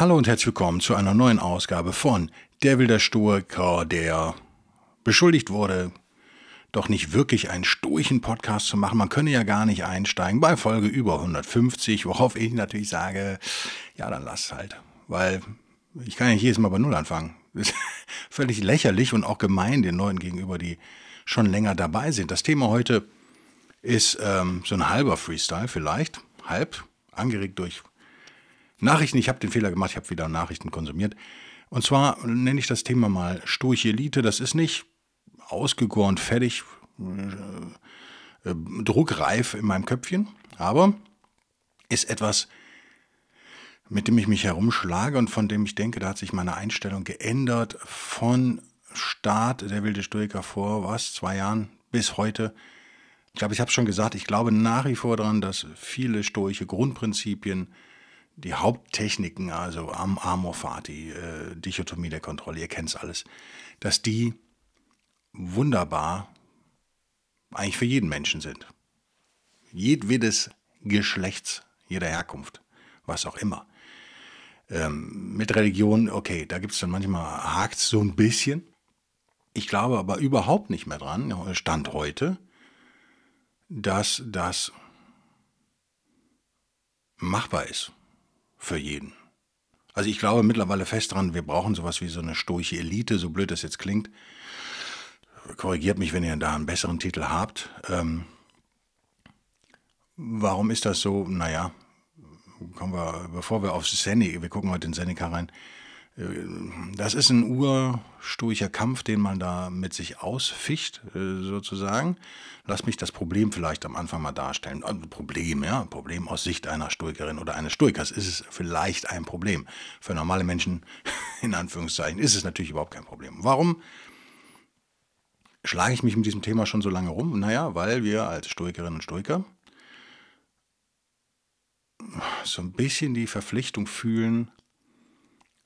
Hallo und herzlich willkommen zu einer neuen Ausgabe von Der will der Stoiker, der beschuldigt wurde, doch nicht wirklich einen stoischen Podcast zu machen. Man könne ja gar nicht einsteigen bei Folge über 150, worauf ich natürlich sage, ja, dann lass halt. Weil ich kann ja jedes Mal bei Null anfangen. Das ist völlig lächerlich und auch gemein den Leuten gegenüber, die schon länger dabei sind. Das Thema heute ist ähm, so ein halber Freestyle vielleicht, halb, angeregt durch Nachrichten, ich habe den Fehler gemacht, ich habe wieder Nachrichten konsumiert. Und zwar nenne ich das Thema mal Stoische Elite. Das ist nicht ausgegoren, fertig, äh, äh, druckreif in meinem Köpfchen, aber ist etwas, mit dem ich mich herumschlage und von dem ich denke, da hat sich meine Einstellung geändert von Start der wilde Stoiker vor, was, zwei Jahren bis heute. Ich glaube, ich habe schon gesagt, ich glaube nach wie vor daran, dass viele stoische Grundprinzipien die Haupttechniken, also Am Amor Fati, äh, Dichotomie der Kontrolle, ihr kennt es alles, dass die wunderbar eigentlich für jeden Menschen sind. Jedwedes Geschlechts, jeder Herkunft, was auch immer. Ähm, mit Religion, okay, da gibt es dann manchmal hakt so ein bisschen. Ich glaube aber überhaupt nicht mehr dran, Stand heute, dass das machbar ist für jeden. Also ich glaube mittlerweile fest dran, wir brauchen sowas wie so eine stoische Elite, so blöd das jetzt klingt. Korrigiert mich, wenn ihr da einen besseren Titel habt. Ähm, warum ist das so? Naja, kommen wir, bevor wir auf Seneca, wir gucken heute in Seneca rein, das ist ein urstoischer Kampf, den man da mit sich ausficht, äh, sozusagen. Lass mich das Problem vielleicht am Anfang mal darstellen. Ein Problem, ja, Problem aus Sicht einer Stoikerin oder eines Stoikers ist es vielleicht ein Problem. Für normale Menschen, in Anführungszeichen, ist es natürlich überhaupt kein Problem. Warum schlage ich mich mit diesem Thema schon so lange rum? Naja, weil wir als Stoikerinnen und Stoiker so ein bisschen die Verpflichtung fühlen,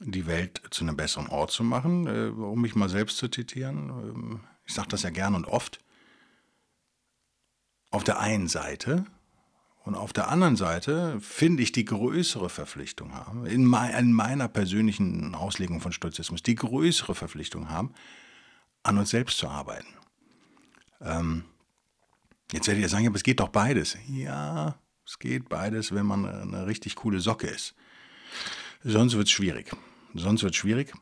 die Welt zu einem besseren Ort zu machen, äh, um mich mal selbst zu zitieren. Ähm, ich sage das ja gern und oft. Auf der einen Seite und auf der anderen Seite finde ich die größere Verpflichtung haben, in, meiner persönlichen Auslegung von Stoizismus, die größere Verpflichtung haben, an uns selbst zu arbeiten. Ähm, jetzt werdet ihr sagen, aber es geht doch beides. Ja, es geht beides, wenn man eine richtig coole Socke ist. Sonst wird es schwierig. Sonst wird es schwierig.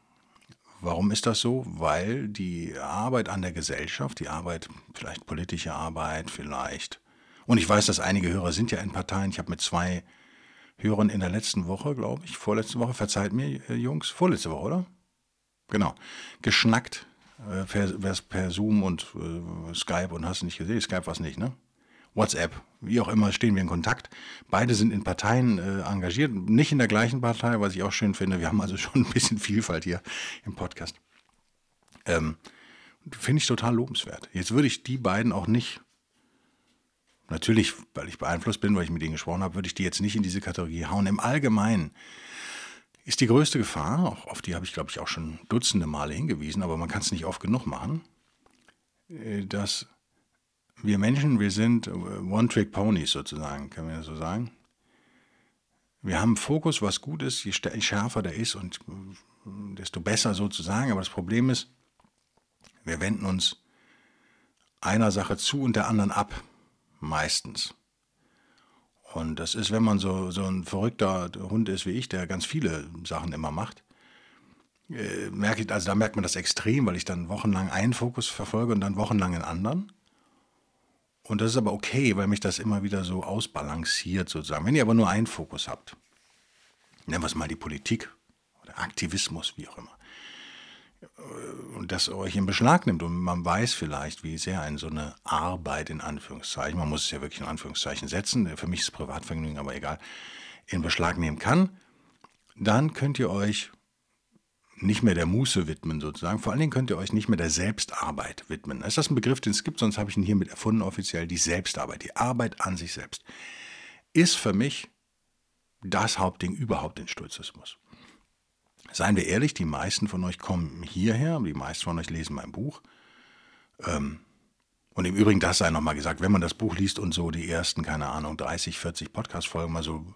Warum ist das so? Weil die Arbeit an der Gesellschaft, die Arbeit, vielleicht politische Arbeit, vielleicht. Und ich weiß, dass einige Hörer sind ja in Parteien. Ich habe mit zwei Hörern in der letzten Woche, glaube ich, vorletzte Woche, verzeiht mir, äh, Jungs, vorletzte Woche, oder? Genau. Geschnackt äh, per, per, Zoom und äh, Skype und hast du nicht gesehen? Skype war es nicht, ne? WhatsApp, wie auch immer, stehen wir in Kontakt. Beide sind in Parteien äh, engagiert, nicht in der gleichen Partei, was ich auch schön finde. Wir haben also schon ein bisschen Vielfalt hier im Podcast. Ähm, finde ich total lobenswert. Jetzt würde ich die beiden auch nicht, natürlich, weil ich beeinflusst bin, weil ich mit denen gesprochen habe, würde ich die jetzt nicht in diese Kategorie hauen. Im Allgemeinen ist die größte Gefahr, auch auf die habe ich, glaube ich, auch schon dutzende Male hingewiesen, aber man kann es nicht oft genug machen, äh, dass wir Menschen, wir sind One-Trick-Ponys sozusagen, können wir das so sagen. Wir haben Fokus, was gut ist, je schärfer der ist und desto besser sozusagen. Aber das Problem ist, wir wenden uns einer Sache zu und der anderen ab, meistens. Und das ist, wenn man so, so ein verrückter Hund ist wie ich, der ganz viele Sachen immer macht, äh, merke ich, also da merkt man das extrem, weil ich dann wochenlang einen Fokus verfolge und dann wochenlang einen anderen. Und das ist aber okay, weil mich das immer wieder so ausbalanciert sozusagen. Wenn ihr aber nur einen Fokus habt, nennen wir es mal die Politik oder Aktivismus, wie auch immer, und das euch in Beschlag nimmt und man weiß vielleicht, wie sehr ein so eine Arbeit in Anführungszeichen, man muss es ja wirklich in Anführungszeichen setzen, für mich ist Privatvergnügen, aber egal, in Beschlag nehmen kann, dann könnt ihr euch nicht mehr der Muße widmen sozusagen. Vor allen Dingen könnt ihr euch nicht mehr der Selbstarbeit widmen. Ist das ein Begriff, den es gibt, sonst habe ich ihn hiermit erfunden offiziell. Die Selbstarbeit, die Arbeit an sich selbst, ist für mich das Hauptding überhaupt in Stoizismus. Seien wir ehrlich, die meisten von euch kommen hierher, die meisten von euch lesen mein Buch. Ähm, und im Übrigen, das sei nochmal gesagt, wenn man das Buch liest und so die ersten, keine Ahnung, 30, 40 Podcast-Folgen mal so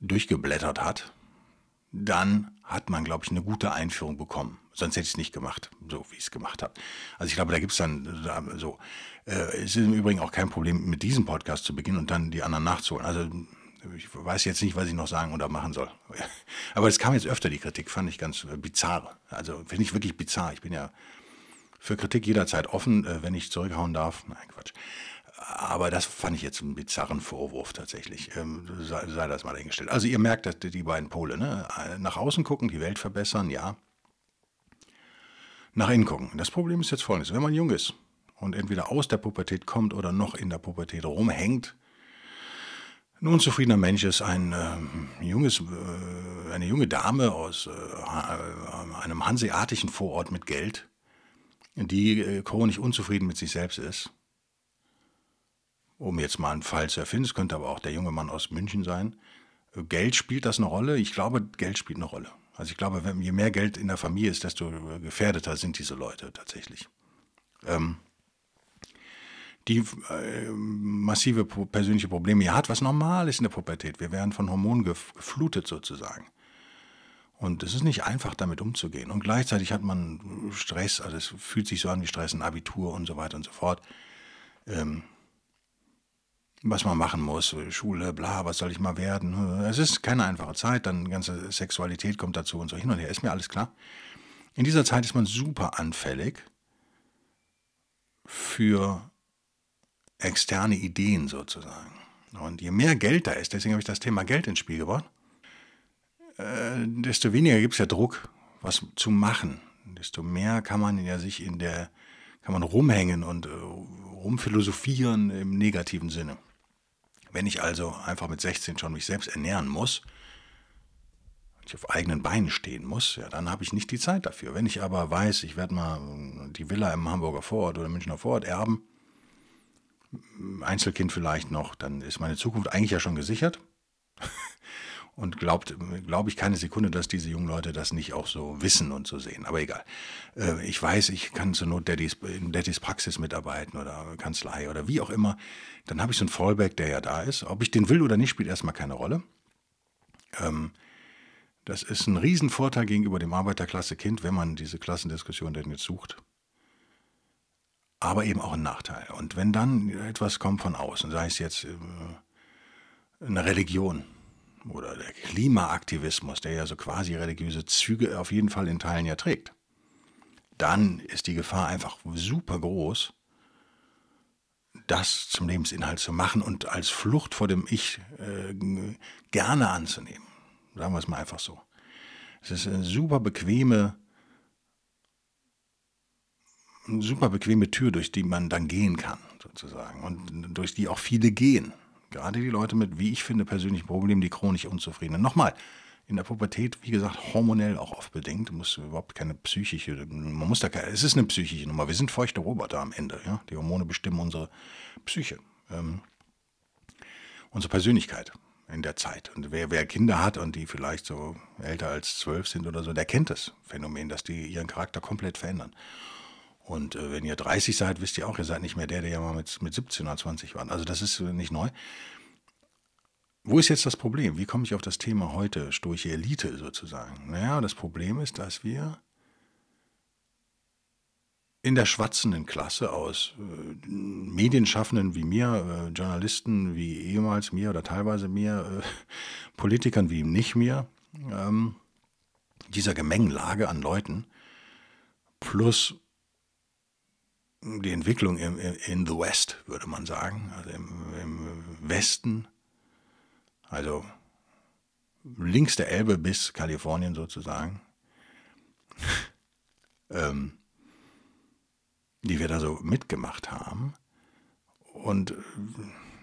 durchgeblättert hat, dann hat man, glaube ich, eine gute Einführung bekommen. Sonst hätte ich es nicht gemacht, so wie ich es gemacht habe. Also ich glaube, da gibt es dann so. Äh, es ist im Übrigen auch kein Problem, mit diesem Podcast zu beginnen und dann die anderen nachzuholen. Also ich weiß jetzt nicht, was ich noch sagen oder machen soll. Aber es kam jetzt öfter, die Kritik, fand ich ganz äh, bizarr. Also finde ich wirklich bizarr. Ich bin ja für Kritik jederzeit offen, äh, wenn ich zurückhauen darf. Nein, Quatsch. Aber das fand ich jetzt einen bizarren Vorwurf tatsächlich. Ähm, sei, sei, das mal dahingestellt. Also ihr merkt, dass die beiden Pole, ne? nach außen gucken, die Welt verbessern, ja. Nach innen gucken. Das Problem ist jetzt folgendes. Wenn man jung ist und entweder aus der Pubertät kommt oder noch in der Pubertät rumhängt, ein unzufriedener Mensch ist ein äh, junges, äh, eine junge Dame aus äh, einem hanseatischen Vorort mit Geld, die äh, chronisch unzufrieden mit sich selbst ist. Um jetzt mal einen Fall zu erfinden, es könnte aber auch der junge Mann aus München sein. Geld spielt das eine Rolle? Ich glaube, Geld spielt eine Rolle. Also ich glaube, je mehr Geld in der Familie ist, desto gefährdeter sind diese Leute tatsächlich. Ähm, die äh, massive persönliche Probleme ja hat, was normal ist in der Pubertät. Wir werden von Hormonen geflutet sozusagen. Und es ist nicht einfach, damit umzugehen. Und gleichzeitig hat man Stress, also es fühlt sich so an wie Stress, ein Abitur und so weiter und so fort. Ähm, was man machen muss, Schule, bla, was soll ich mal werden? Es ist keine einfache Zeit, dann ganze Sexualität kommt dazu und so hin und her, ist mir alles klar. In dieser Zeit ist man super anfällig für externe Ideen sozusagen. Und je mehr Geld da ist, deswegen habe ich das Thema Geld ins Spiel gebracht, äh, desto weniger gibt es ja Druck, was zu machen. Desto mehr kann man ja sich in der, kann man rumhängen und äh, rumphilosophieren im negativen Sinne. Wenn ich also einfach mit 16 schon mich selbst ernähren muss, ich auf eigenen Beinen stehen muss, ja, dann habe ich nicht die Zeit dafür. Wenn ich aber weiß, ich werde mal die Villa im Hamburger Vorort oder Münchner Vorort erben, Einzelkind vielleicht noch, dann ist meine Zukunft eigentlich ja schon gesichert. Und glaubt, glaube ich keine Sekunde, dass diese jungen Leute das nicht auch so wissen und so sehen. Aber egal. Äh, ich weiß, ich kann zur Not Daddys, in Daddys Praxis mitarbeiten oder Kanzlei oder wie auch immer. Dann habe ich so einen Fallback, der ja da ist. Ob ich den will oder nicht, spielt erstmal keine Rolle. Ähm, das ist ein Riesenvorteil gegenüber dem Arbeiterklasse-Kind, wenn man diese Klassendiskussion denn jetzt sucht aber eben auch ein Nachteil. Und wenn dann etwas kommt von außen, sei es jetzt äh, eine Religion oder der Klimaaktivismus, der ja so quasi religiöse Züge auf jeden Fall in Teilen ja trägt, dann ist die Gefahr einfach super groß, das zum Lebensinhalt zu machen und als Flucht vor dem Ich äh, gerne anzunehmen. Sagen wir es mal einfach so. Es ist eine super bequeme eine super bequeme Tür, durch die man dann gehen kann, sozusagen. Und durch die auch viele gehen. Gerade die Leute mit, wie ich finde, persönlichen Problemen, die chronisch unzufrieden sind. Nochmal, in der Pubertät, wie gesagt, hormonell auch oft bedingt. Du musst überhaupt keine psychische, man muss da keine, es ist eine psychische Nummer. Wir sind feuchte Roboter am Ende. Ja? Die Hormone bestimmen unsere Psyche, ähm, unsere Persönlichkeit in der Zeit. Und wer, wer Kinder hat und die vielleicht so älter als zwölf sind oder so, der kennt das Phänomen, dass die ihren Charakter komplett verändern. Und äh, wenn ihr 30 seid, wisst ihr auch, ihr seid nicht mehr der, der ja mal mit, mit 17 oder 20 war. Also das ist äh, nicht neu. Wo ist jetzt das Problem? Wie komme ich auf das Thema heute, stoische Elite sozusagen? Naja, das Problem ist, dass wir in der schwatzenden Klasse aus äh, Medienschaffenden wie mir, äh, Journalisten wie ehemals mir oder teilweise mir, äh, Politikern wie nicht mir, ähm, dieser Gemengelage an Leuten plus die Entwicklung im, in the West, würde man sagen, also im, im Westen, also links der Elbe bis Kalifornien sozusagen, ähm, die wir da so mitgemacht haben. Und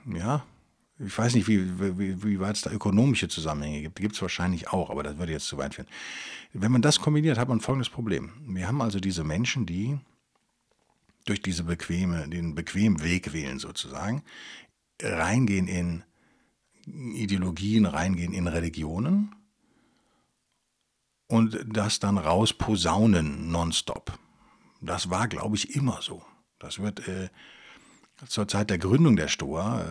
ja, Ich weiß nicht, wie, wie, wie weit es da ökonomische Zusammenhänge gibt. Gibt es wahrscheinlich auch, aber das würde jetzt zu weit führen. Wenn man das kombiniert, hat man folgendes Problem. Wir haben also diese Menschen, die durch diese bequeme, den bequemen Weg wählen sozusagen, reingehen in Ideologien, reingehen in Religionen und das dann rausposaunen nonstop. Das war, glaube ich, immer so. Das wird äh, zur Zeit der Gründung der Stoa,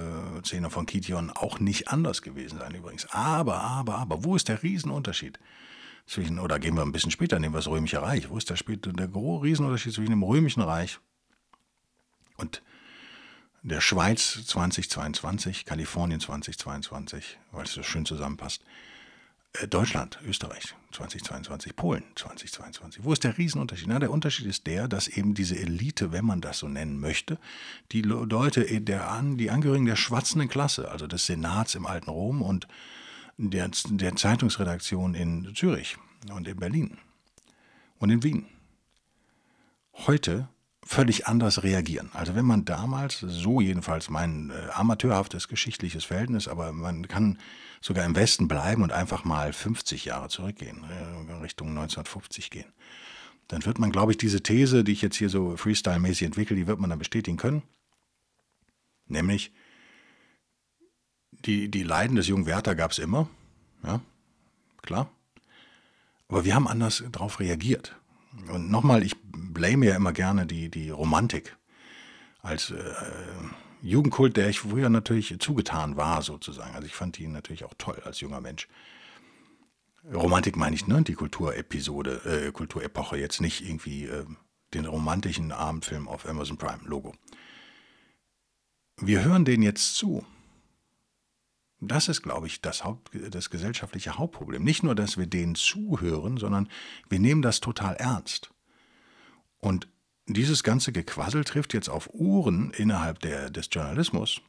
äh, von Kition, auch nicht anders gewesen sein übrigens. Aber, aber, aber, wo ist der Riesenunterschied? Zwischen, oder gehen wir ein bisschen später, nehmen wir das Römische Reich. Wo ist der, der Riesenunterschied zwischen dem Römischen Reich und der Schweiz 2022, Kalifornien 2022, weil es so schön zusammenpasst, äh, Deutschland, Österreich 2022, Polen 2022. Wo ist der Riesenunterschied? Na, der Unterschied ist der, dass eben diese Elite, wenn man das so nennen möchte, die Leute, äh, der, die Angehörigen der schwatzenden Klasse, also des Senats im alten Rom und der, der Zeitungsredaktion in Zürich und in Berlin und in Wien, heute völlig anders reagieren. Also wenn man damals, so jedenfalls mein äh, amateurhaftes geschichtliches Verhältnis, aber man kann sogar im Westen bleiben und einfach mal 50 Jahre zurückgehen, äh, Richtung 1950 gehen. Dann wird man, glaube ich, diese These, die ich jetzt hier so freestyle-mäßig entwickle, die wird man dann bestätigen können. Nämlich, die, die Leiden des jungen Werther gab es immer, ja, klar. Aber wir haben anders darauf reagiert. Und nochmal, ich blame ja immer gerne die, die Romantik als äh, Jugendkult, der ich früher natürlich zugetan war, sozusagen. Also ich fand ihn natürlich auch toll als junger Mensch. Romantik meine ich, ne? Die Kulturepisode, äh, Kulturepoche, jetzt nicht irgendwie äh, den romantischen Abendfilm auf Amazon Prime Logo. Wir hören den jetzt zu. Das ist, glaube ich, das, Haupt, das gesellschaftliche Hauptproblem. Nicht nur, dass wir denen zuhören, sondern wir nehmen das total ernst. Und dieses ganze Gequassel trifft jetzt auf Uhren innerhalb der, des Journalismus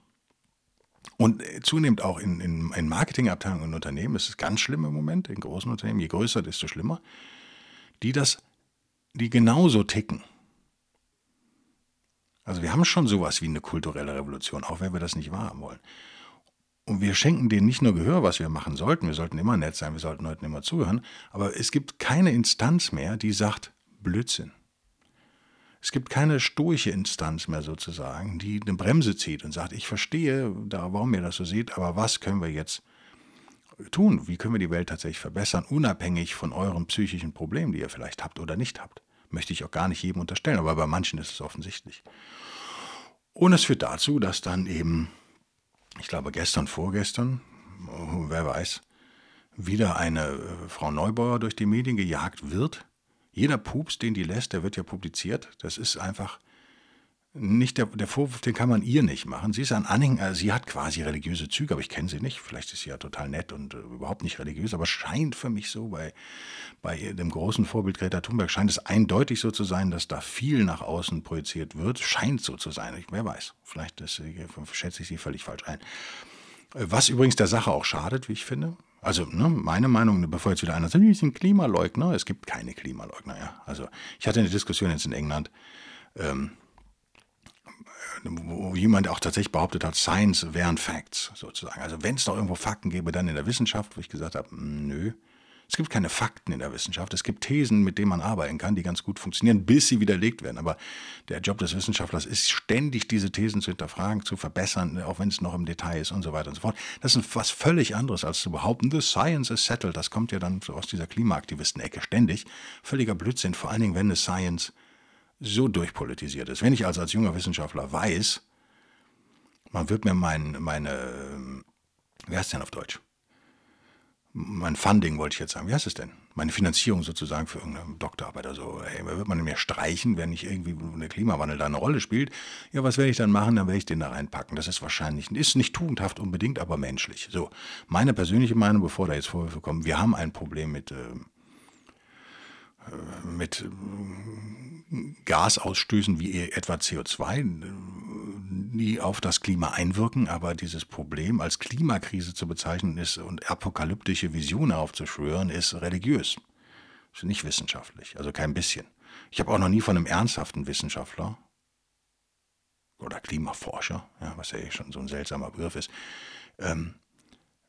und zunehmend auch in, in, in Marketingabteilungen und Unternehmen. Das ist ganz schlimm im Moment, in großen Unternehmen. Je größer, desto schlimmer. Die das, die genauso ticken. Also wir haben schon sowas wie eine kulturelle Revolution, auch wenn wir das nicht wahrhaben wollen. Und wir schenken denen nicht nur Gehör, was wir machen sollten. Wir sollten immer nett sein, wir sollten Leuten immer zuhören. Aber es gibt keine Instanz mehr, die sagt Blödsinn. Es gibt keine stoische Instanz mehr sozusagen, die eine Bremse zieht und sagt, ich verstehe, warum ihr das so seht, aber was können wir jetzt tun? Wie können wir die Welt tatsächlich verbessern, unabhängig von euren psychischen Problemen, die ihr vielleicht habt oder nicht habt? Möchte ich auch gar nicht jedem unterstellen, aber bei manchen ist es offensichtlich. Und es führt dazu, dass dann eben ich glaube gestern, vorgestern, wer weiß, wieder eine äh, Frau Neubauer durch die Medien gejagt wird. Jeder Pups, den die lässt, der wird ja publiziert. Das ist einfach nicht der, der Vorwurf, den kann man ihr nicht machen. Sie ist ein Anhänger, sie hat quasi religiöse Züge, aber ich kenne sie nicht. Vielleicht ist sie ja total nett und äh, überhaupt nicht religiös, aber scheint für mich so, bei, bei dem großen Vorbild Greta Thunberg scheint es eindeutig so zu sein, dass da viel nach außen projiziert wird. Scheint so zu sein. Ich, wer weiß, vielleicht ist, äh, schätze ich sie völlig falsch ein. Äh, was übrigens der Sache auch schadet, wie ich finde. Also ne, meine Meinung, bevor jetzt wieder einer sagt, ich bin Klimaleugner, es gibt keine Klimaleugner. Ja. Also ich hatte eine Diskussion jetzt in England. Ähm, wo jemand auch tatsächlich behauptet hat, Science wären Facts sozusagen. Also wenn es doch irgendwo Fakten gäbe, dann in der Wissenschaft, wo ich gesagt habe, nö. Es gibt keine Fakten in der Wissenschaft. Es gibt Thesen, mit denen man arbeiten kann, die ganz gut funktionieren, bis sie widerlegt werden. Aber der Job des Wissenschaftlers ist ständig, diese Thesen zu hinterfragen, zu verbessern, auch wenn es noch im Detail ist und so weiter und so fort. Das ist was völlig anderes, als zu behaupten, the science is settled. Das kommt ja dann so aus dieser Klimaaktivisten-Ecke ständig. Völliger Blödsinn, vor allen Dingen, wenn eine Science so durchpolitisiert ist. Wenn ich also als junger Wissenschaftler weiß, man wird mir mein, meine, wie heißt denn auf Deutsch? Mein Funding wollte ich jetzt sagen. Wie heißt es denn? Meine Finanzierung sozusagen für irgendeine Doktorarbeit oder so. Hey, wird man mir streichen, wenn nicht irgendwie der Klimawandel da eine Rolle spielt? Ja, was werde ich dann machen? Dann werde ich den da reinpacken. Das ist wahrscheinlich, ist nicht tugendhaft unbedingt, aber menschlich. So, meine persönliche Meinung, bevor da jetzt Vorwürfe kommen, wir haben ein Problem mit, äh, mit Gasausstößen wie etwa CO2, die auf das Klima einwirken, aber dieses Problem als Klimakrise zu bezeichnen ist und apokalyptische Visionen aufzuschwören, ist religiös. Ist nicht wissenschaftlich, also kein bisschen. Ich habe auch noch nie von einem ernsthaften Wissenschaftler oder Klimaforscher, ja, was ja eh schon so ein seltsamer Begriff ist, ähm,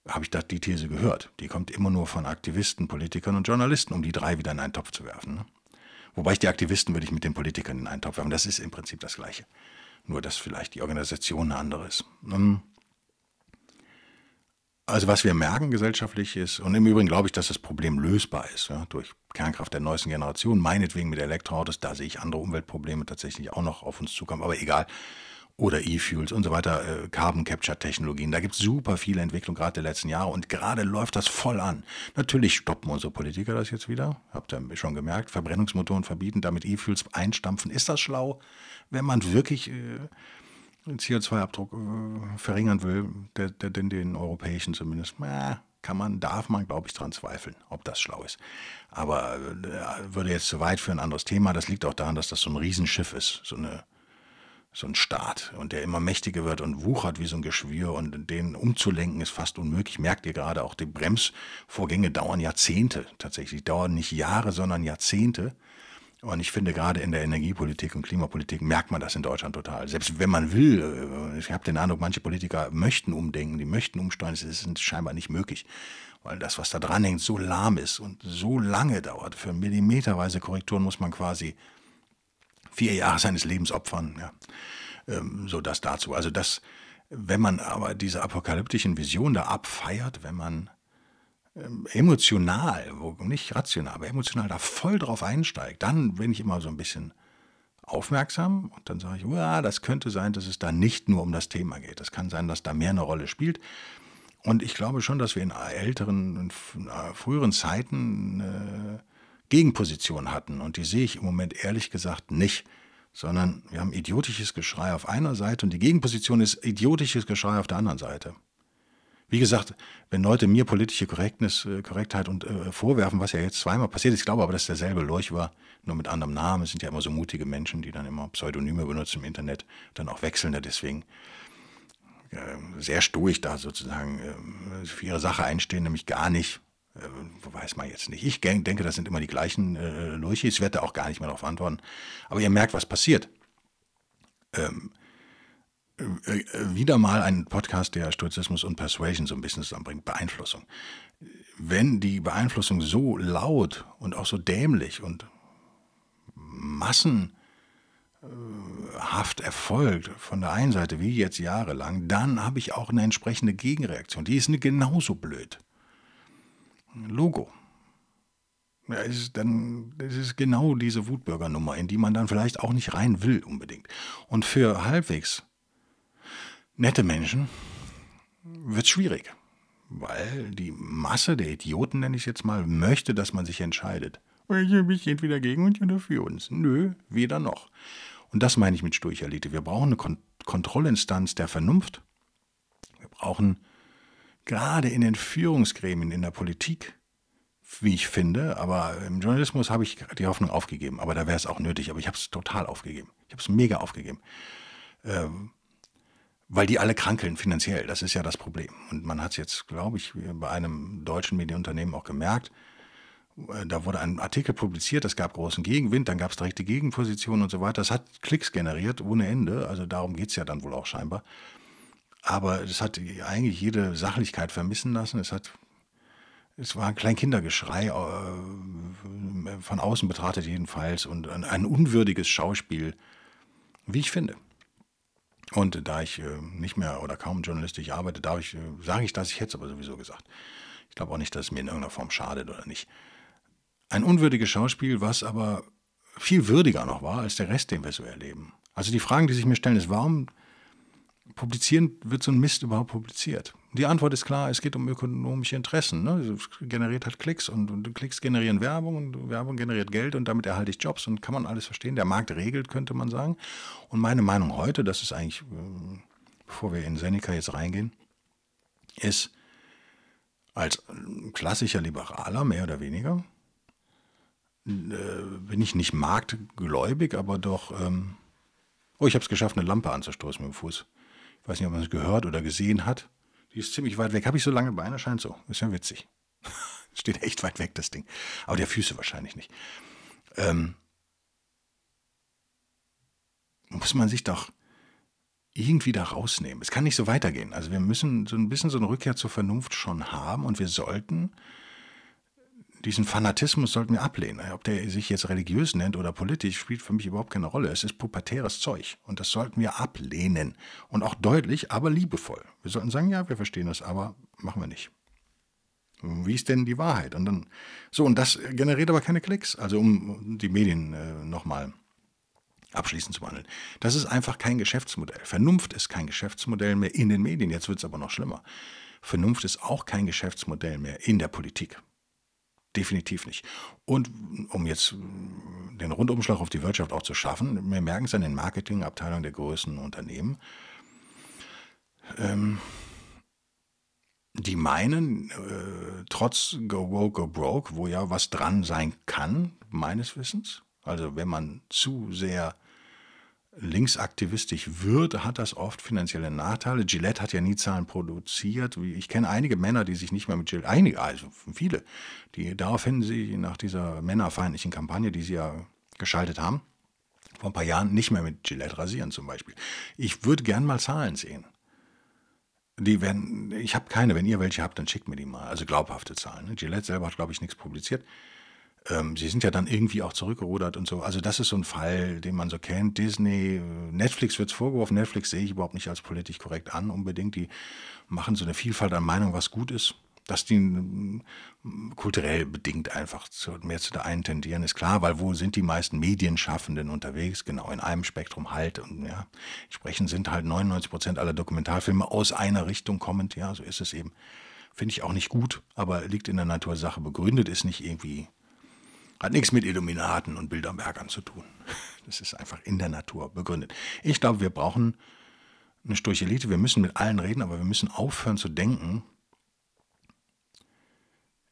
habe ich da die These gehört. Die kommt immer nur von Aktivisten, Politikern und Journalisten, um die drei wieder in einen Topf zu werfen. Ne? Wobei ich die Aktivisten würde ich mit den Politikern in einen Topf werfen. Das ist im Prinzip das Gleiche. Nur, dass vielleicht die Organisation eine andere ist. Ähm, also was wir merken gesellschaftlich ist, und im Übrigen glaube ich, dass das Problem lösbar ist, ja, durch Kernkraft der neuesten Generation, meinetwegen mit Elektroautos, da sehe ich andere Umweltprobleme tatsächlich auch noch auf uns zukommen, aber egal. Oder E-Fuels und so weiter, äh, Carbon Capture Technologien. Da gibt es super viele Entwicklungen gerade der letzten Jahre und gerade läuft das voll an. Natürlich stoppen unsere Politiker das jetzt wieder, habt ihr schon gemerkt, Verbrennungsmotoren verbieten, damit E-Fuels einstampfen. Ist das schlau, wenn man wirklich äh, den CO2-Abdruck äh, verringern will, der, der, den, den europäischen zumindest, äh, kann man, darf man, glaube ich, dran zweifeln, ob das schlau ist. Aber äh, würde jetzt zu weit für ein anderes Thema. Das liegt auch daran, dass das so ein Riesenschiff ist, so, eine, so ein Staat und der immer mächtiger wird und wuchert wie so ein Geschwür und den umzulenken ist fast unmöglich. Merkt ihr gerade, auch die Bremsvorgänge dauern Jahrzehnte tatsächlich. Dauern nicht Jahre, sondern Jahrzehnte. Und ich finde, gerade in der Energiepolitik und Klimapolitik merkt man das in Deutschland total. Selbst wenn man will, äh, ich habe den Eindruck, manche Politiker möchten umdenken, die möchten umsteuern, es ist scheinbar nicht möglich, weil das, was da dranhängt, so lahm ist und so lange dauert. Für millimeterweise Korrekturen muss man quasi vier Jahre seines Lebens opfern. Ja. Ähm, so das dazu. Also das, wenn man aber diese apokalyptischen Visionen da abfeiert, wenn man ähm, emotional, nicht rational, aber emotional da voll drauf einsteigt, dann bin ich immer so ein bisschen aufmerksam und dann sage ich, ja, das könnte sein, dass es da nicht nur um das Thema geht. Das kann sein, dass da mehr eine Rolle spielt. Und ich glaube schon, dass wir in älteren, in äh, früheren Zeiten eine Gegenposition hatten. Und die sehe ich im Moment ehrlich gesagt nicht. Sondern wir haben idiotisches Geschrei auf einer Seite und die Gegenposition ist idiotisches Geschrei auf der anderen Seite. Wie gesagt, wenn Leute mir politische Korrektness, äh, Korrektheit und äh, vorwerfen, was ja jetzt zweimal passiert ist, ich glaube aber, dass derselbe Leuch war, nur mit anderem Namen. Es sind ja immer so mutige Menschen, die dann immer Pseudonyme benutzen im Internet, dann auch wechselnde. Deswegen äh, sehr stoisch da sozusagen äh, für ihre Sache einstehen, nämlich gar nicht. Äh, weiß man jetzt nicht. Ich denke, das sind immer die gleichen äh, Leuche. Ich werde da auch gar nicht mehr darauf antworten. Aber ihr merkt, was passiert. Ähm, äh, äh, wieder mal ein Podcast, der Stoizismus und Persuasion so ein bisschen zusammenbringt, Beeinflussung. Wenn die Beeinflussung so laut und auch so dämlich und massenhaft erfolgt von der einen Seite wie jetzt jahrelang, dann habe ich auch eine entsprechende Gegenreaktion. Die ist genauso blöd. Logo. Ja, ist dann, das ist genau diese Wutbürgernummer, in die man dann vielleicht auch nicht rein will unbedingt. Und für halbwegs nette Menschen wird es schwierig, weil die Masse der Idioten, nenne ich es jetzt mal, möchte, dass man sich entscheidet. Ich entweder gegen uns oder für uns. Nö, weder noch. Und das meine ich mit Sturchelite. Wir brauchen eine Kon Kontrollinstanz der Vernunft. Wir brauchen gerade in den Führungsgremien in der Politik, wie ich finde, aber im Journalismus habe ich die Hoffnung aufgegeben. Aber da wäre es auch nötig. Aber ich habe es total aufgegeben. Ich habe es mega aufgegeben. Ähm, weil die alle krankeln finanziell. Das ist ja das Problem. Und man hat es jetzt, glaube ich, bei einem deutschen Medienunternehmen auch gemerkt. Äh, da wurde ein Artikel publiziert, es gab großen Gegenwind, dann gab es direkte Gegenpositionen und so weiter. Das hat Klicks generiert ohne Ende. Also darum geht es ja dann wohl auch scheinbar. Aber es hat eigentlich jede Sachlichkeit vermissen lassen. Es hat es war ein Kleinkindergeschrei, äh, von außen betrachtet jedenfalls, und ein unwürdiges Schauspiel, wie ich finde. Und da ich äh, nicht mehr oder kaum journalistisch arbeite, darf ich, äh, sage ich das, ich hätte es aber sowieso gesagt. Ich glaube auch nicht, dass es mir in irgendeiner Form schadet oder nicht. Ein unwürdiges Schauspiel, was aber viel würdiger noch war als der Rest, den wir so erleben. Also die Fragen, die sich mir stellen, ist, warum publizieren wird so ein Mist überhaupt publiziert? Die Antwort ist klar, es geht um ökonomische Interessen. Ne? Es generiert halt Klicks und, und, Klicks generieren Werbung und Werbung generiert Geld und damit erhalte ich Jobs und kann man alles verstehen. Der Markt regelt, könnte man sagen. Und meine Meinung heute, das ist eigentlich, äh, bevor wir in Seneca jetzt reingehen, ist, als klassischer Liberaler, mehr oder weniger, äh, bin ich nicht marktgläubig, aber doch, ähm, oh, ich habe es geschafft, eine Lampe anzustoßen mit dem Fuß. Ich weiß nicht, ob man es gehört oder gesehen hat. Die ist ziemlich weit weg. Habe ich so lange Beine? Scheint so. Ist ja witzig. Steht echt weit weg, das Ding. Aber der Füße wahrscheinlich nicht. Ähm, muss man sich doch irgendwie da rausnehmen. Es kann nicht so weitergehen. Also wir müssen so ein bisschen so eine Rückkehr zur Vernunft schon haben und wir sollten diesen Fanatismus sollten wir ablehnen. Ob der sich jetzt religiös nennt oder politisch, spielt für mich überhaupt keine Rolle. Es ist pubertäres Zeug und das sollten wir ablehnen. Und auch deutlich, aber liebevoll. Wir sollten sagen, ja, wir verstehen das, aber machen wir nicht. Wie ist denn die Wahrheit? Und dann, so, und das generiert aber keine Klicks. Also um die Medien äh, nochmal abschließend zu behandeln. Das ist einfach kein Geschäftsmodell. Vernunft ist kein Geschäftsmodell mehr in den Medien. Jetzt wird es aber noch schlimmer. Vernunft ist auch kein Geschäftsmodell mehr in der Politik. Definitiv nicht. Und um jetzt den Rundumschlag auf die Wirtschaft auch zu schaffen, wir merken es an den Marketingabteilungen der größten Unternehmen, ähm, die meinen, äh, trotz Go Woke, Go Broke, wo ja was dran sein kann, meines Wissens, also wenn man zu sehr linksaktivistisch wird, hat das oft finanzielle Nachteile. Gillette hat ja nie Zahlen produziert. Ich kenne einige Männer, die sich nicht mehr mit Gillette, einige, also viele, die daraufhin sie nach dieser männerfeindlichen Kampagne, die sie ja geschaltet haben, vor ein paar Jahren nicht mehr mit Gillette rasieren zum Beispiel. Ich würde gern mal Zahlen sehen. Die werden, ich habe keine, wenn ihr welche habt, dann schickt mir die mal. Also glaubhafte Zahlen. Ne? Gillette selber hat, glaube ich, nichts publiziert. Ähm, sie sind ja dann irgendwie auch zurückgerudert und so. Also das ist so ein Fall, den man so kennt. Disney, Netflix wird es vorgeworfen. Netflix sehe ich überhaupt nicht als politisch korrekt an unbedingt. Die machen so eine Vielfalt an Meinungen, was gut ist. Dass die äh, kulturell bedingt einfach zu, mehr zu der einen tendieren, ist klar, weil wo sind die meisten Medienschaffenden unterwegs? Genau, in einem Spektrum halt. Und ja, sprechen sind halt 99 Prozent aller Dokumentarfilme aus einer Richtung kommend. Ja, so ist es eben. Finde ich auch nicht gut, aber liegt in der Natur Sache. Begründet ist nicht irgendwie hat nichts mit Illuminaten und Bilderbergern zu tun. Das ist einfach in der Natur begründet. Ich glaube, wir brauchen eine Sturchelite. Wir müssen mit allen reden, aber wir müssen aufhören zu denken,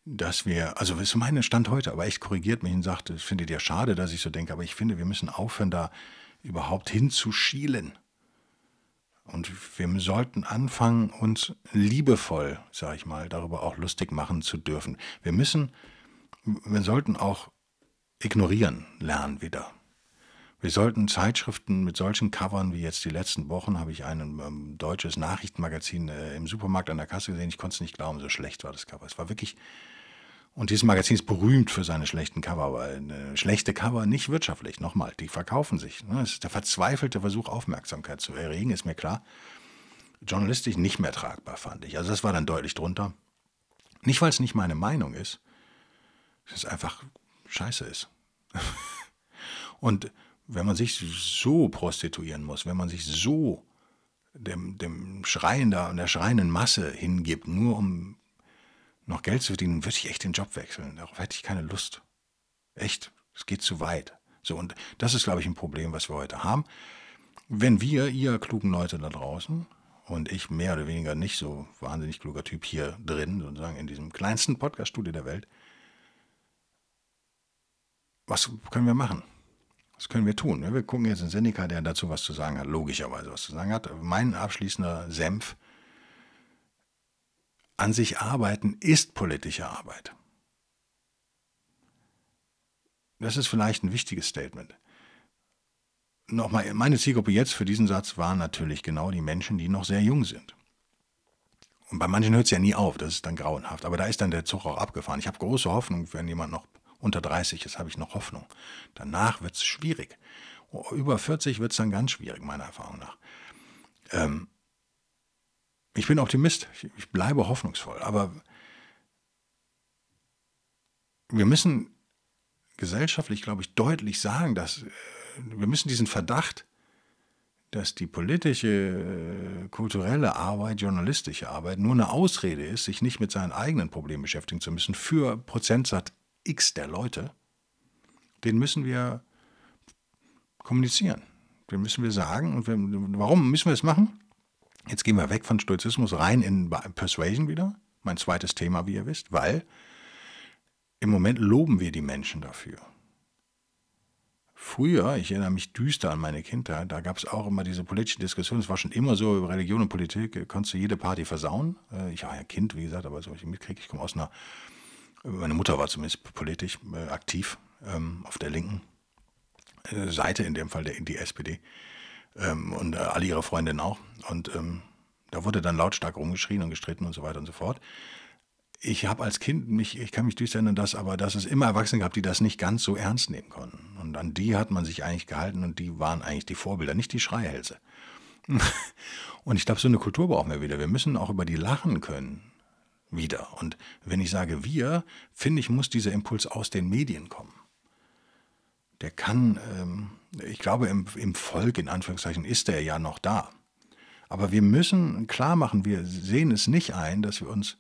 dass wir, also das ist mein Stand heute, aber echt korrigiert mich und sagt, das findet ihr schade, dass ich so denke, aber ich finde, wir müssen aufhören, da überhaupt hinzuschielen. Und wir sollten anfangen, uns liebevoll, sage ich mal, darüber auch lustig machen zu dürfen. Wir müssen, wir sollten auch ignorieren lernen wieder. Wir sollten Zeitschriften mit solchen Covern wie jetzt die letzten Wochen, habe ich ein ähm, deutsches Nachrichtenmagazin äh, im Supermarkt an der Kasse gesehen. Ich konnte es nicht glauben, so schlecht war das Cover. Es war wirklich. Und dieses Magazin ist berühmt für seine schlechten Cover, weil eine schlechte Cover nicht wirtschaftlich. Nochmal, die verkaufen sich. Ne? Es ist der verzweifelte Versuch, Aufmerksamkeit zu erregen, ist mir klar. Journalistisch nicht mehr tragbar, fand ich. Also das war dann deutlich drunter. Nicht, weil es nicht meine Meinung ist. Es ist einfach scheiße ist. und wenn man sich so prostituieren muss, wenn man sich so dem, dem Schreien da und der schreienden Masse hingibt, nur um noch Geld zu verdienen, würde ich echt den Job wechseln. Darauf hätte ich keine Lust. Echt, es geht zu weit. So, und das ist, glaube ich, ein Problem, was wir heute haben. Wenn wir, ihr klugen Leute da draußen, und ich mehr oder weniger nicht so wahnsinnig kluger Typ hier drin, sozusagen in diesem kleinsten Podcast-Studio der Welt, was können wir machen? Was können wir tun? Wir gucken jetzt in Seneca, der dazu was zu sagen hat, logischerweise was zu sagen hat. Mein abschließender Senf. An sich arbeiten ist politische Arbeit. Das ist vielleicht ein wichtiges Statement. Nochmal, meine Zielgruppe jetzt für diesen Satz waren natürlich genau die Menschen, die noch sehr jung sind. Und bei manchen hört es ja nie auf, das ist dann grauenhaft. Aber da ist dann der Zug auch abgefahren. Ich habe große Hoffnung, wenn jemand noch unter 30 ist, habe ich noch Hoffnung. Danach wird es schwierig. Über 40 wird es dann ganz schwierig, meiner Erfahrung nach. Ähm, ich bin Optimist, ich, bleibe hoffnungsvoll, aber wir müssen gesellschaftlich, glaube ich, deutlich sagen, dass äh, wir müssen diesen Verdacht, dass die politische, äh, kulturelle Arbeit, journalistische Arbeit nur eine Ausrede ist, sich nicht mit seinen eigenen Problemen beschäftigen zu müssen, für Prozentsatz X der Leute, den müssen wir kommunizieren. Den müssen wir sagen. Und wir, warum müssen wir es machen? Jetzt gehen wir weg von Stoizismus rein in Persuasion wieder. Mein zweites Thema, wie ihr wisst, weil im Moment loben wir die Menschen dafür. Früher, ich erinnere mich düster an meine Kindheit, da gab es auch immer diese politische Diskussion. Es war schon immer so, über Religion und Politik konntest du jede Party versauen. Äh, ich war ja Kind, wie gesagt, aber so ich mitkriege, ich komme aus einer meine Mutter war zumindest politisch äh, aktiv ähm, auf der linken äh, Seite, in dem Fall der, die SPD. ähm, und äh, alle ihre Freundinnen auch. Und ähm, da wurde dann lautstark rumgeschrien und gestritten und so weiter und so fort. Ich habe als Kind mich, ich kann mich durchsetzen, dass aber, dass es immer Erwachsene gab, die das nicht ganz so ernst nehmen konnten. Und an die hat man sich eigentlich gehalten und die waren eigentlich die Vorbilder, nicht die Schreihälse. und ich glaube, so eine Kultur brauchen wir wieder. Wir müssen auch über die lachen können. Wieder. Und wenn ich sage wir, finde ich, muss dieser Impuls aus den Medien kommen. Der kann, ähm, ich glaube, im, im Volk, in Anführungszeichen, ist er ja noch da. Aber wir müssen klar machen, wir sehen es nicht ein, dass wir uns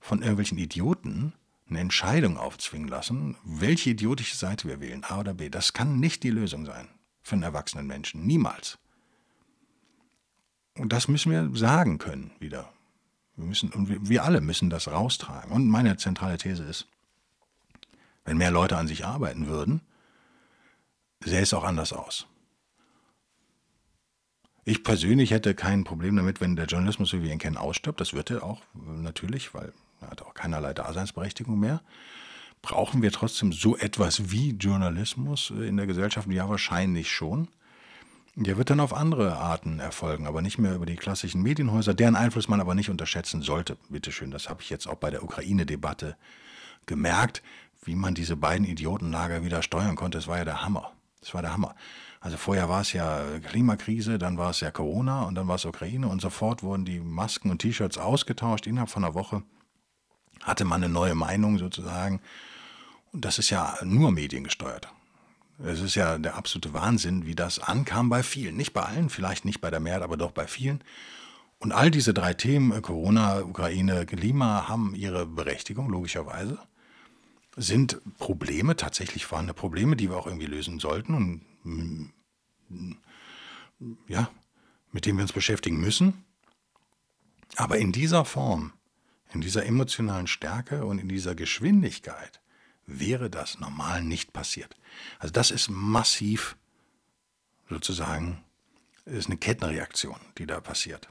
von irgendwelchen Idioten eine Entscheidung aufzwingen lassen, welche idiotische Seite wir wählen, A oder B. Das kann nicht die Lösung sein für einen erwachsenen Menschen. Niemals. Und das müssen wir sagen können wieder. Wir müssen, und wir alle müssen das raustragen. Und meine zentrale These ist, wenn mehr Leute an sich arbeiten würden, sähe es auch anders aus. Ich persönlich hätte kein Problem damit, wenn der Journalismus, wie wir ihn kennen, ausstirbt. Das wird er auch natürlich, weil er hat auch keinerlei Daseinsberechtigung mehr. Brauchen wir trotzdem so etwas wie Journalismus in der Gesellschaft? Ja, wahrscheinlich schon. Der wird dann auf andere Arten erfolgen, aber nicht mehr über die klassischen Medienhäuser, deren Einfluss man aber nicht unterschätzen sollte. Bitteschön, das habe ich jetzt auch bei der Ukraine-Debatte gemerkt, wie man diese beiden Idiotenlager wieder steuern konnte. Das war ja der Hammer. Das war der Hammer. Also vorher war es ja Klimakrise, dann war es ja Corona und dann war es Ukraine und sofort wurden die Masken und T-Shirts ausgetauscht. Innerhalb von einer Woche hatte man eine neue Meinung sozusagen. Und das ist ja nur mediengesteuert. Es ist ja der absolute Wahnsinn, wie das ankam bei vielen. Nicht bei allen, vielleicht nicht bei der Mehrheit, aber doch bei vielen. Und all diese drei Themen, äh, Corona, Ukraine, Klima, haben ihre Berechtigung, logischerweise. Sind Probleme, tatsächlich vorhandene Probleme, die wir auch irgendwie lösen sollten und mm, ja, mit denen wir uns beschäftigen müssen. Aber in dieser Form, in dieser emotionalen Stärke und in dieser Geschwindigkeit wäre das normal nicht passiert. Also das ist massiv sozusagen, ist eine Kettenreaktion, die da passiert.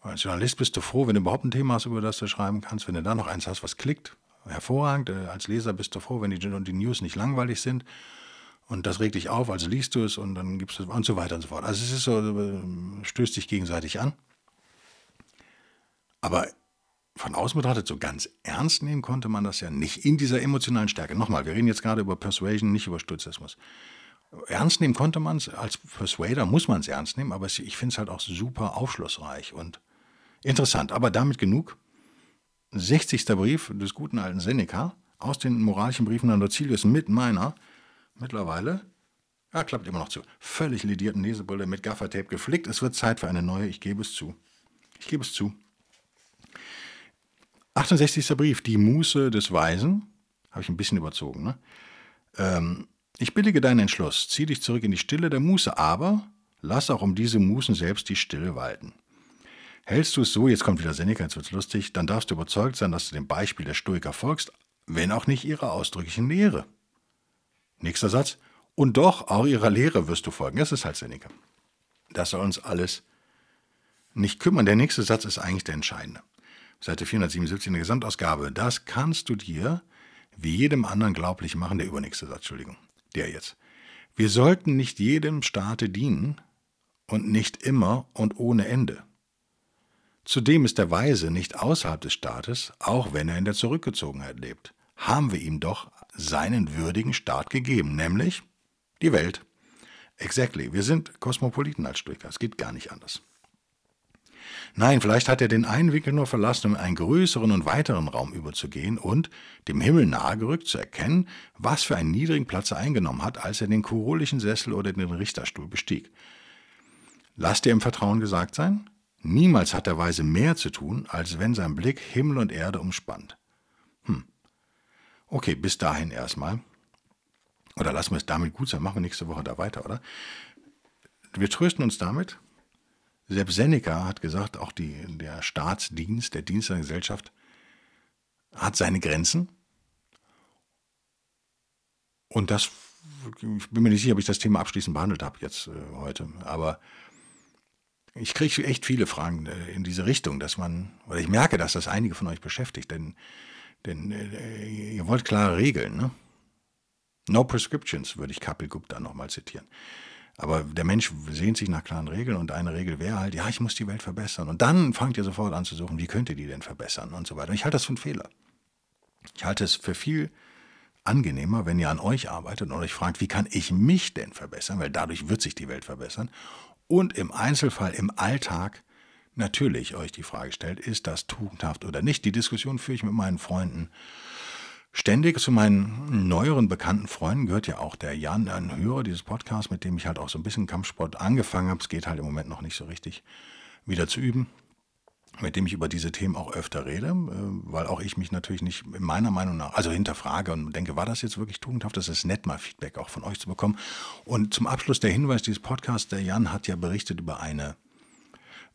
Als Journalist bist du froh, wenn du überhaupt ein Thema hast, über das du schreiben kannst, wenn du da noch eins hast, was klickt. Hervorragend. Äh, als Leser bist du froh, wenn die, die News nicht langweilig sind. Und das regt dich auf, also liest du es und dann gibst du es und so weiter und so fort. Also es ist so, äh, stößt dich gegenseitig an. Aber von außen betrachtet, so ganz ernst nehmen konnte man das ja nicht in dieser emotionalen Stärke. Nochmal, wir reden jetzt gerade über Persuasion, nicht über Stoizismus. Ernst nehmen konnte man es, als Persuader muss man es ernst nehmen, aber ich finde es halt auch super aufschlussreich und interessant. Aber damit genug. 60. Brief des guten alten Seneca aus den moralischen Briefen an Lucilius mit meiner mittlerweile, ja, klappt immer noch zu, völlig lidierten Lesebrille mit Gaffertape geflickt. Es wird Zeit für eine neue, ich gebe es zu. Ich gebe es zu. 68. Brief, die Muße des Weisen. Habe ich ein bisschen überzogen, ne? Ähm, ich billige deinen Entschluss, zieh dich zurück in die Stille der Muße, aber lass auch um diese Mußen selbst die Stille walten. Hältst du es so, jetzt kommt wieder Seneca, jetzt wird's lustig, dann darfst du überzeugt sein, dass du dem Beispiel der Stoiker folgst, wenn auch nicht ihrer ausdrücklichen Lehre. Nächster Satz. Und doch auch ihrer Lehre wirst du folgen. Das ist halt Seneca. Das soll uns alles nicht kümmern. Der nächste Satz ist eigentlich der entscheidende. Seite 477 in der Gesamtausgabe. Das kannst du dir wie jedem anderen glaublich machen. Der übernächste Satz, Entschuldigung. Der jetzt. Wir sollten nicht jedem Staate dienen und nicht immer und ohne Ende. Zudem ist der Weise nicht außerhalb des Staates, auch wenn er in der Zurückgezogenheit lebt. Haben wir ihm doch seinen würdigen Staat gegeben, nämlich die Welt. Exactly. Wir sind Kosmopoliten als Stoiker. Es geht gar nicht anders. Nein, vielleicht hat er den einen Winkel nur verlassen, um einen größeren und weiteren Raum überzugehen und, dem Himmel nahegerückt, zu erkennen, was für einen niedrigen Platz er eingenommen hat, als er den kurulischen Sessel oder den Richterstuhl bestieg. Lasst dir im Vertrauen gesagt sein, niemals hat der Weise mehr zu tun, als wenn sein Blick Himmel und Erde umspannt. Hm. Okay, bis dahin erstmal. Oder lassen wir es damit gut sein, machen wir nächste Woche da weiter, oder? Wir trösten uns damit, selbst Seneca hat gesagt, auch die, der Staatsdienst, der Dienst der Gesellschaft hat seine Grenzen. Und das, ich bin mir nicht sicher, ob ich das Thema abschließend behandelt habe jetzt äh, heute, aber ich kriege echt viele Fragen äh, in diese Richtung, dass man, oder ich merke, dass das einige von euch beschäftigt, denn, denn äh, ihr wollt klare Regeln. Ne? No prescriptions, würde ich Kapil Gupta nochmal zitieren. Aber der Mensch sehnt sich nach klaren Regeln und eine Regel wäre halt, ja, ich muss die Welt verbessern. Und dann fangt ihr sofort an zu suchen, wie könnt ihr die denn verbessern und so weiter. Und ich halte das für einen Fehler. Ich halte es für viel angenehmer, wenn ihr an euch arbeitet und euch fragt, wie kann ich mich denn verbessern, weil dadurch wird sich die Welt verbessern. Und im Einzelfall, im Alltag, natürlich euch die Frage stellt, ist das tugendhaft oder nicht. Die Diskussion führe ich mit meinen Freunden ständig. Zu meinen neueren bekannten Freunden gehört ja auch der Jan, ein Hörer dieses Podcasts, mit dem ich halt auch so ein bisschen Kampfsport angefangen habe. Es geht halt im Moment noch nicht so richtig wieder zu üben mit dem ich über diese Themen auch öfter rede, äh, weil auch ich mich natürlich nicht meiner Meinung nach, also hinterfrage und denke, war das jetzt wirklich tugendhaft? Das ist nett, mal Feedback auch von euch zu bekommen. Und zum Abschluss der Hinweis dieses Podcasts, der Jan hat ja berichtet über eine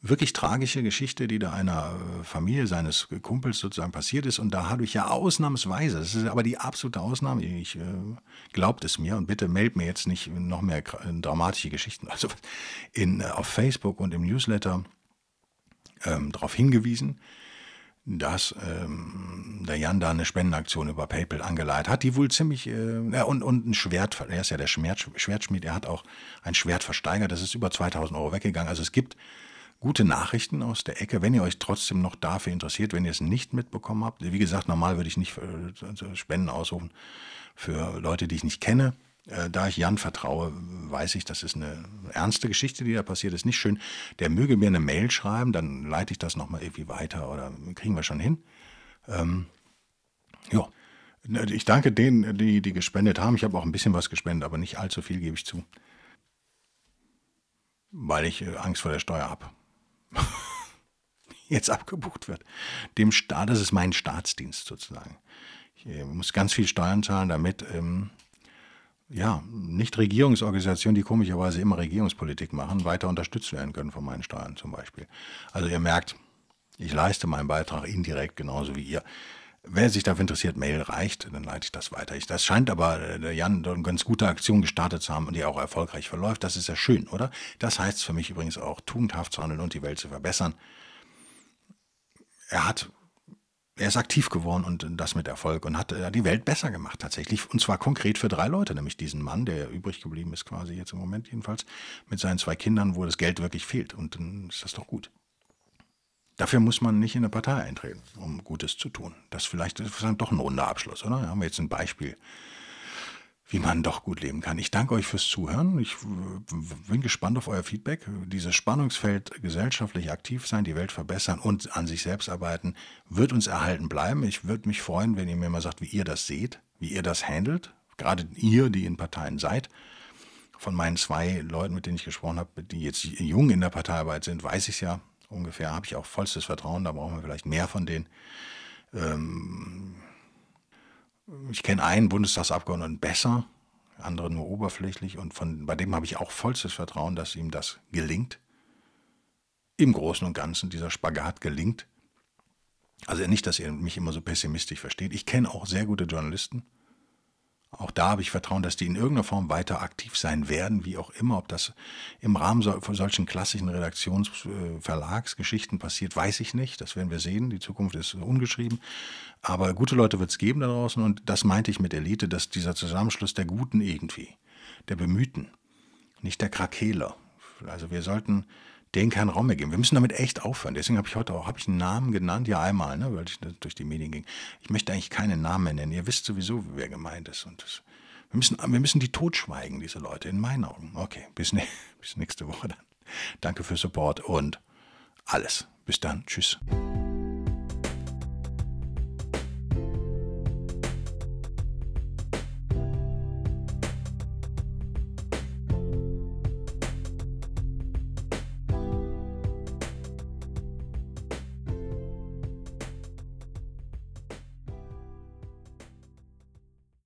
wirklich tragische Geschichte, die da einer äh, Familie seines Kumpels sozusagen passiert ist. Und da habe ich ja ausnahmsweise, das ist aber die absolute Ausnahme, ich äh, glaubt es mir und bitte meldet mir jetzt nicht noch mehr dramatische Geschichten. Also in, äh, auf Facebook und im Newsletter ähm, darauf hingewiesen, dass ähm, der Jan da eine Spendenaktion über PayPal angeleitet hat, die wohl ziemlich, äh, und, und ein Schwert, er ist ja der Schwert, Schwertschmied, er hat auch ein Schwert versteigert, das ist über 2000 Euro weggegangen. Also es gibt gute Nachrichten aus der Ecke, wenn ihr euch trotzdem noch dafür interessiert, wenn ihr es nicht mitbekommen habt. Wie gesagt, normal würde ich nicht äh, Spenden ausrufen für Leute, die ich nicht kenne. Äh, da ich Jan vertraue, weiß ich, das ist eine ernste Geschichte, die da passiert ist. Nicht schön. Der möge mir eine Mail schreiben, dann leite ich das nochmal irgendwie weiter oder kriegen wir schon hin. Ähm, ja. Ich danke denen, die, die gespendet haben. Ich habe auch ein bisschen was gespendet, aber nicht allzu viel, gebe ich zu. Weil ich äh, Angst vor der Steuer habe. Jetzt abgebucht wird. Dem Staat, das ist mein Staatsdienst sozusagen. Ich äh, muss ganz viel Steuern zahlen, damit ähm, ja, nicht Regierungsorganisationen, die komischerweise immer Regierungspolitik machen, weiter unterstützt werden können von meinen Steuern zum Beispiel. Also ihr merkt, ich leiste meinen Beitrag indirekt genauso wie ihr. Wer sich dafür interessiert, Mail reicht, dann leite ich das weiter. Ich, das scheint aber äh, der Jan eine ganz gute Aktion gestartet zu haben und die auch erfolgreich verläuft. Das ist ja schön, oder? Das heißt für mich übrigens auch, tugendhaft zu handeln und die Welt zu verbessern. Er hat er ist aktiv geworden und das mit Erfolg und hat äh, die Welt besser gemacht tatsächlich. Und zwar konkret für drei Leute, nämlich diesen Mann, der übrig geblieben ist quasi jetzt im Moment jedenfalls, mit seinen zwei Kindern, wo das Geld wirklich fehlt. Und dann ist das doch gut. Dafür muss man nicht in eine Partei eintreten, um Gutes zu tun. Das vielleicht ist dann doch ein runder Abschluss, oder? Da haben wir jetzt ein Beispiel wie man doch gut leben kann. Ich danke euch fürs Zuhören. Ich bin gespannt auf euer Feedback. Dieses Spannungsfeld gesellschaftlich aktiv sein, die Welt verbessern und an sich selbst arbeiten, wird uns erhalten bleiben. Ich würde mich freuen, wenn ihr mir mal sagt, wie ihr das seht, wie ihr das handelt. Gerade ihr, die in Parteien seid. Von meinen zwei Leuten, mit denen ich gesprochen habe, die jetzt jung in der Parteiarbeit sind, weiß ich ja ungefähr, habe ich auch vollstes Vertrauen. Da brauchen wir vielleicht mehr von denen. Ähm, ich kenne einen Bundestagsabgeordneten besser, andere nur oberflächlich und von, bei dem habe ich auch vollstes Vertrauen, dass ihm das gelingt. Im Großen und Ganzen dieser Spagat gelingt. Also nicht, dass ihr mich immer so pessimistisch versteht. Ich kenne auch sehr gute Journalisten, auch da habe ich Vertrauen, dass die in irgendeiner Form weiter aktiv sein werden, wie auch immer. Ob das im Rahmen von solchen klassischen Redaktionsverlagsgeschichten passiert, weiß ich nicht. Das werden wir sehen. Die Zukunft ist ungeschrieben. Aber gute Leute wird es geben da draußen. Und das meinte ich mit Elite, dass dieser Zusammenschluss der Guten irgendwie, der Bemühten, nicht der Krakeler. Also wir sollten denen keinen Raum mehr geben. Wir müssen damit echt aufhören. Deswegen habe ich heute auch hab ich einen Namen genannt, ja einmal, ne, weil ich durch die Medien ging. Ich möchte eigentlich keinen Namen mehr nennen. Ihr wisst sowieso, wer gemeint ist. Und das, wir, müssen, wir müssen die totschweigen, diese Leute, in meinen Augen. Okay, bis, ne, bis nächste Woche dann. Danke für Support und alles. Bis dann. Tschüss.